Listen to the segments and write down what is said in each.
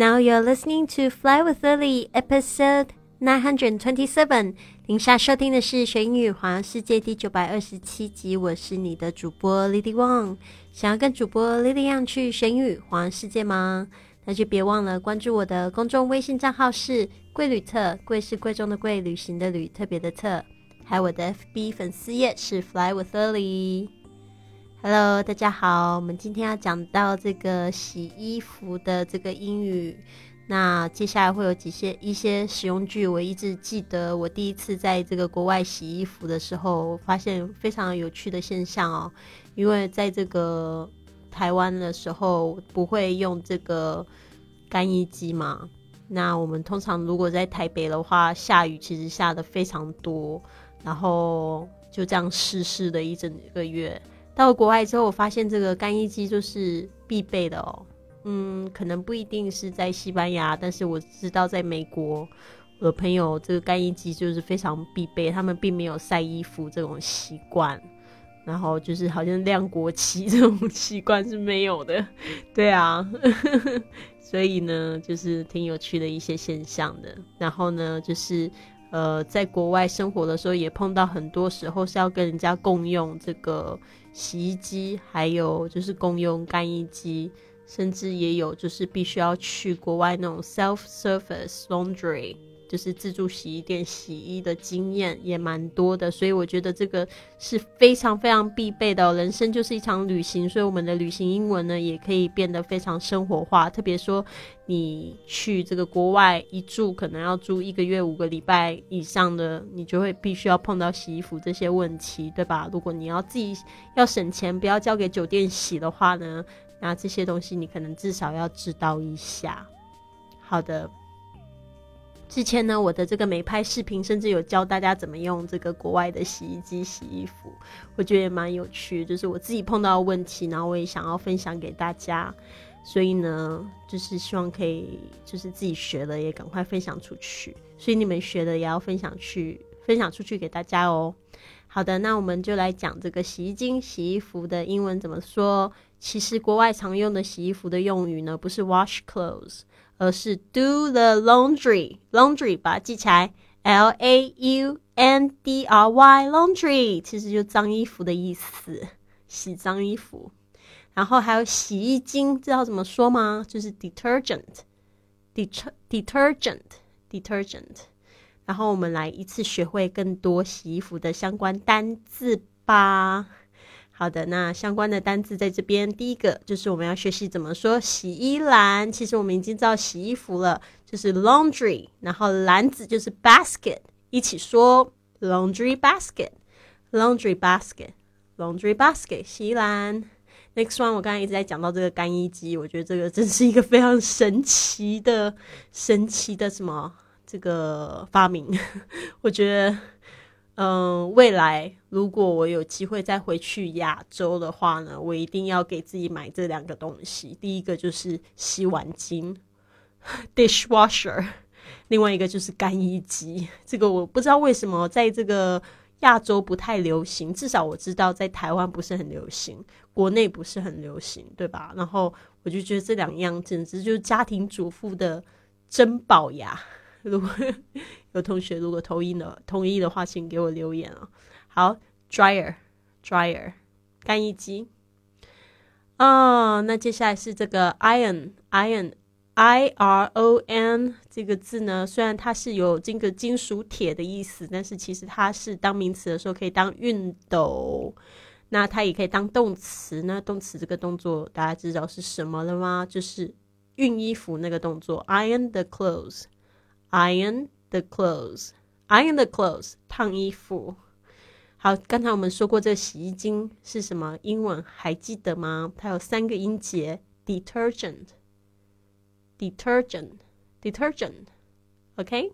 Now you're listening to Fly with Lily, episode nine hundred twenty-seven。您下收听的是《学英语环游世界》第九百二十七集。我是你的主播 Lily Wang。想要跟主播 Lily 一样去学英语环游世界吗？那就别忘了关注我的公众微信账号是“贵旅特”，贵是贵重的贵，旅行的旅，特别的特。还有我的 FB 粉丝页是 Fly with Lily。Hello，大家好，我们今天要讲到这个洗衣服的这个英语。那接下来会有几些一些使用句，我一直记得我第一次在这个国外洗衣服的时候，发现非常有趣的现象哦。因为在这个台湾的时候不会用这个干衣机嘛，那我们通常如果在台北的话，下雨其实下的非常多，然后就这样湿湿的一整个月。到国外之后，我发现这个干衣机就是必备的哦。嗯，可能不一定是在西班牙，但是我知道在美国，我的朋友这个干衣机就是非常必备，他们并没有晒衣服这种习惯，然后就是好像晾国旗这种习惯是没有的，对啊，所以呢，就是挺有趣的一些现象的。然后呢，就是呃，在国外生活的时候，也碰到很多时候是要跟人家共用这个洗衣机，还有就是共用干衣机。甚至也有就是必须要去国外那种 self-service laundry，就是自助洗衣店洗衣的经验也蛮多的，所以我觉得这个是非常非常必备的。人生就是一场旅行，所以我们的旅行英文呢也可以变得非常生活化。特别说你去这个国外一住，可能要住一个月五个礼拜以上的，你就会必须要碰到洗衣服这些问题，对吧？如果你要自己要省钱，不要交给酒店洗的话呢？那这些东西你可能至少要知道一下。好的，之前呢，我的这个美拍视频甚至有教大家怎么用这个国外的洗衣机洗衣服，我觉得也蛮有趣。就是我自己碰到的问题，然后我也想要分享给大家。所以呢，就是希望可以，就是自己学了也赶快分享出去。所以你们学的也要分享去，分享出去给大家哦。好的，那我们就来讲这个洗衣机洗衣服的英文怎么说。其实国外常用的洗衣服的用语呢，不是 wash clothes，而是 do the laundry。laundry 把它记起来，L A U N D R Y，laundry 其实就脏衣服的意思，洗脏衣服。然后还有洗衣精，知道怎么说吗？就是 detergent，detergent，detergent。然后我们来一次学会更多洗衣服的相关单字吧。好的，那相关的单字在这边。第一个就是我们要学习怎么说洗衣篮。其实我们已经知道洗衣服了，就是 laundry，然后篮子就是 basket，一起说 laundry basket，laundry basket，laundry basket，洗衣篮。Next one，我刚才一直在讲到这个干衣机，我觉得这个真是一个非常神奇的、神奇的什么这个发明。我觉得。嗯，未来如果我有机会再回去亚洲的话呢，我一定要给自己买这两个东西。第一个就是洗碗巾 （dishwasher），另外一个就是干衣机。这个我不知道为什么在这个亚洲不太流行，至少我知道在台湾不是很流行，国内不是很流行，对吧？然后我就觉得这两样简直就是家庭主妇的珍宝呀。如果有同学如果同意的同意的话，请给我留言啊。好，dryer dryer 干衣机啊。那接下来是这个 iron iron i r o n 这个字呢，虽然它是有这个金属铁的意思，但是其实它是当名词的时候可以当熨斗，那它也可以当动词。那动词这个动作大家知道是什么了吗？就是熨衣服那个动作，iron the clothes。Iron the clothes, iron the clothes，烫衣服。好，刚才我们说过这个洗衣精是什么英文，还记得吗？它有三个音节：detergent, detergent, detergent。OK，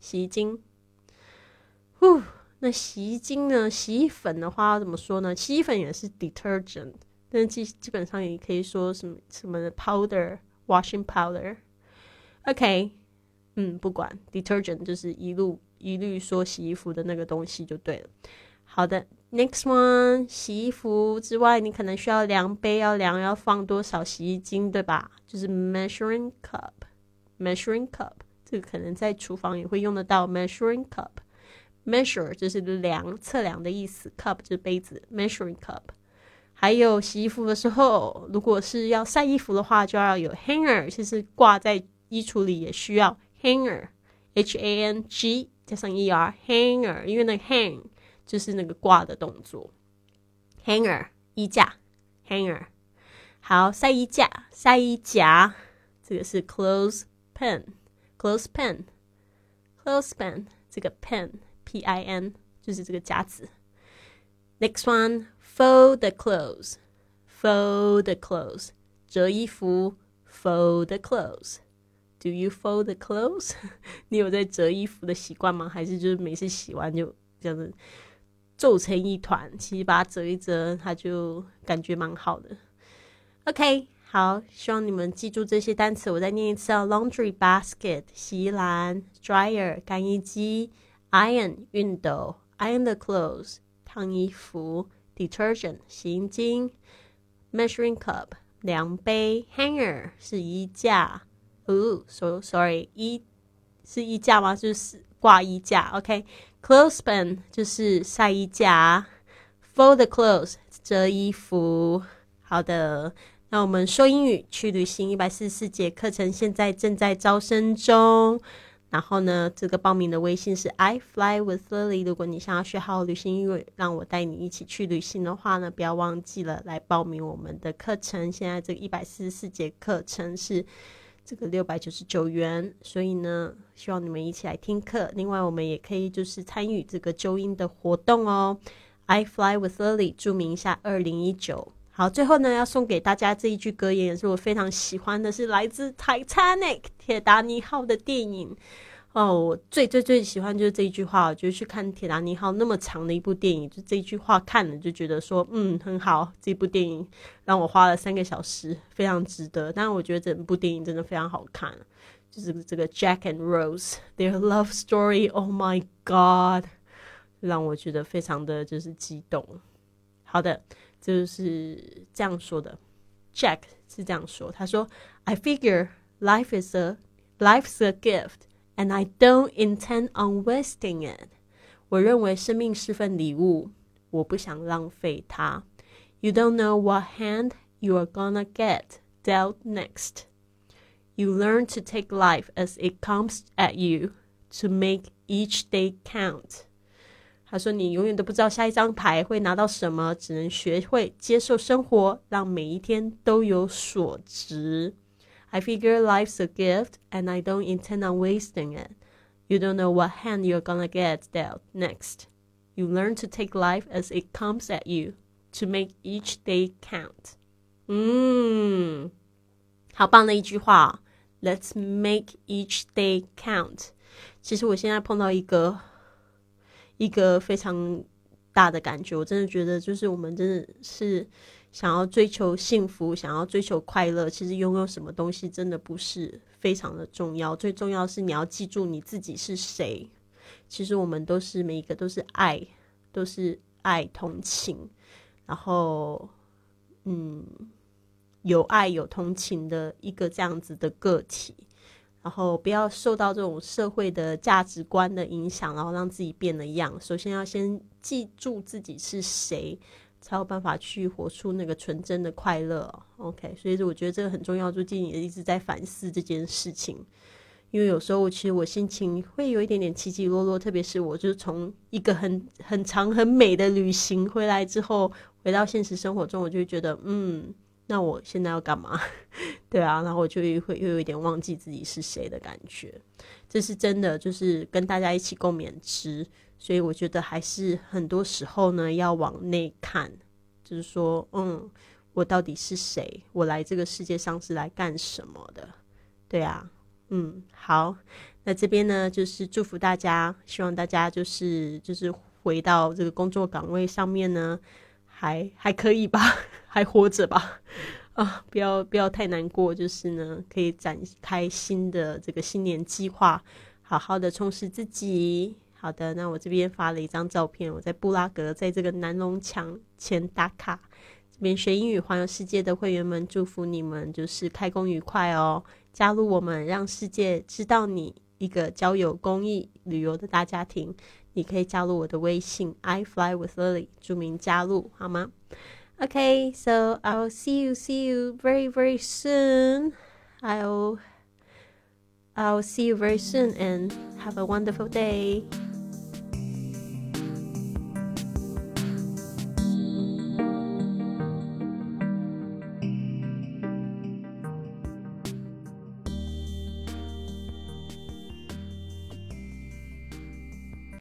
洗衣精。呼，那洗衣精呢？洗衣粉的话怎么说呢？洗衣粉也是 detergent，但基基本上也可以说什么什么的 powder, washing powder。OK。嗯，不管 detergent 就是一路一律说洗衣服的那个东西就对了。好的，next one，洗衣服之外，你可能需要量杯，要量要放多少洗衣精，对吧？就是 measuring cup。measuring cup，这个可能在厨房也会用得到 measuring cup。measure 就是量、测量的意思，cup 就是杯子，measuring cup。还有洗衣服的时候，如果是要晒衣服的话，就要有 hanger，就是挂在衣橱里也需要 hanger，h a n g 加上 e r hanger，因为那个 hang 就是那个挂的动作，hanger 衣架 hanger。好，晒衣架、晒衣夹，这个是 clothes pen，clothes pen，clothes pen，这个 pen p i n 就是这个夹子。Next one。Fold the clothes, fold the clothes，折衣服。Fold the clothes. Do you fold the clothes? 你有在折衣服的习惯吗？还是就是每次洗完就这样子皱成一团？其实把它折一折，它就感觉蛮好的。OK，好，希望你们记住这些单词。我再念一次啊：laundry basket 洗衣篮，dryer 干衣机，iron 熨斗，iron the clothes 烫衣服。detergent 洗衣精，measuring cup 量杯，hanger 是衣架。哦，so sorry，衣是衣架吗？就是挂衣架。OK，clothespin 就是晒衣架，fold the clothes 折衣服。好的，那我们说英语去旅行一百四十四节课程现在正在招生中。然后呢，这个报名的微信是 I fly with Lily。如果你想要学好旅行英语，让我带你一起去旅行的话呢，不要忘记了来报名我们的课程。现在这个一百四十四节课程是这个六百九十九元，所以呢，希望你们一起来听课。另外，我们也可以就是参与这个纠音的活动哦。I fly with Lily，注明一下二零一九。好，最后呢，要送给大家这一句格言，也是我非常喜欢的，是来自《Titanic》铁达尼号的电影。哦，我最最最喜欢就是这一句话，我就去看《铁达尼号》那么长的一部电影，就这一句话看了就觉得说，嗯，很好，这部电影让我花了三个小时，非常值得。但我觉得整部电影真的非常好看，就是这个 Jack and Rose their love story，Oh my God，让我觉得非常的就是激动。好的。就是这样说的，Jack 是这样说，他说：“I figure life is a life's a gift, and I don't intend on wasting it。”我认为生命是份礼物，我不想浪费它。You don't know what hand you are gonna get dealt next. You learn to take life as it comes at you, to make each day count. 他说：“你永远都不知道下一张牌会拿到什么，只能学会接受生活，让每一天都有所值。” I figure life's a gift, and I don't intend on wasting it. You don't know what hand you're gonna get dealt next. You learn to take life as it comes at you, to make each day count. 嗯，好棒的一句话。Let's make each day count. 其实我现在碰到一个。一个非常大的感觉，我真的觉得，就是我们真的是 想要追求幸福，想要追求快乐。其实拥有什么东西真的不是非常的重要，最重要是你要记住你自己是谁。其实我们都是每一个都是爱，都是爱同情，然后嗯，有爱有同情的一个这样子的个体。然后不要受到这种社会的价值观的影响，然后让自己变了样。首先要先记住自己是谁，才有办法去活出那个纯真的快乐。OK，所以我觉得这个很重要。最近也一直在反思这件事情，因为有时候其实我心情会有一点点起起落落，特别是我就是从一个很很长很美的旅行回来之后，回到现实生活中，我就觉得嗯。那我现在要干嘛？对啊，然后我就会又有一点忘记自己是谁的感觉，这是真的，就是跟大家一起共勉之。所以我觉得还是很多时候呢，要往内看，就是说，嗯，我到底是谁？我来这个世界上是来干什么的？对啊，嗯，好，那这边呢，就是祝福大家，希望大家就是就是回到这个工作岗位上面呢。还还可以吧，还活着吧，啊，不要不要太难过，就是呢，可以展开新的这个新年计划，好好的充实自己。好的，那我这边发了一张照片，我在布拉格，在这个南龙墙前打卡，这边学英语环游世界的会员们，祝福你们就是开工愉快哦！加入我们，让世界知道你一个交友、公益、旅游的大家庭。你可以加入我的微信 I fly with Lily，注明加入好吗？OK，so I'll see you, see you very, very soon. I'll I'll see you very soon and have a wonderful day.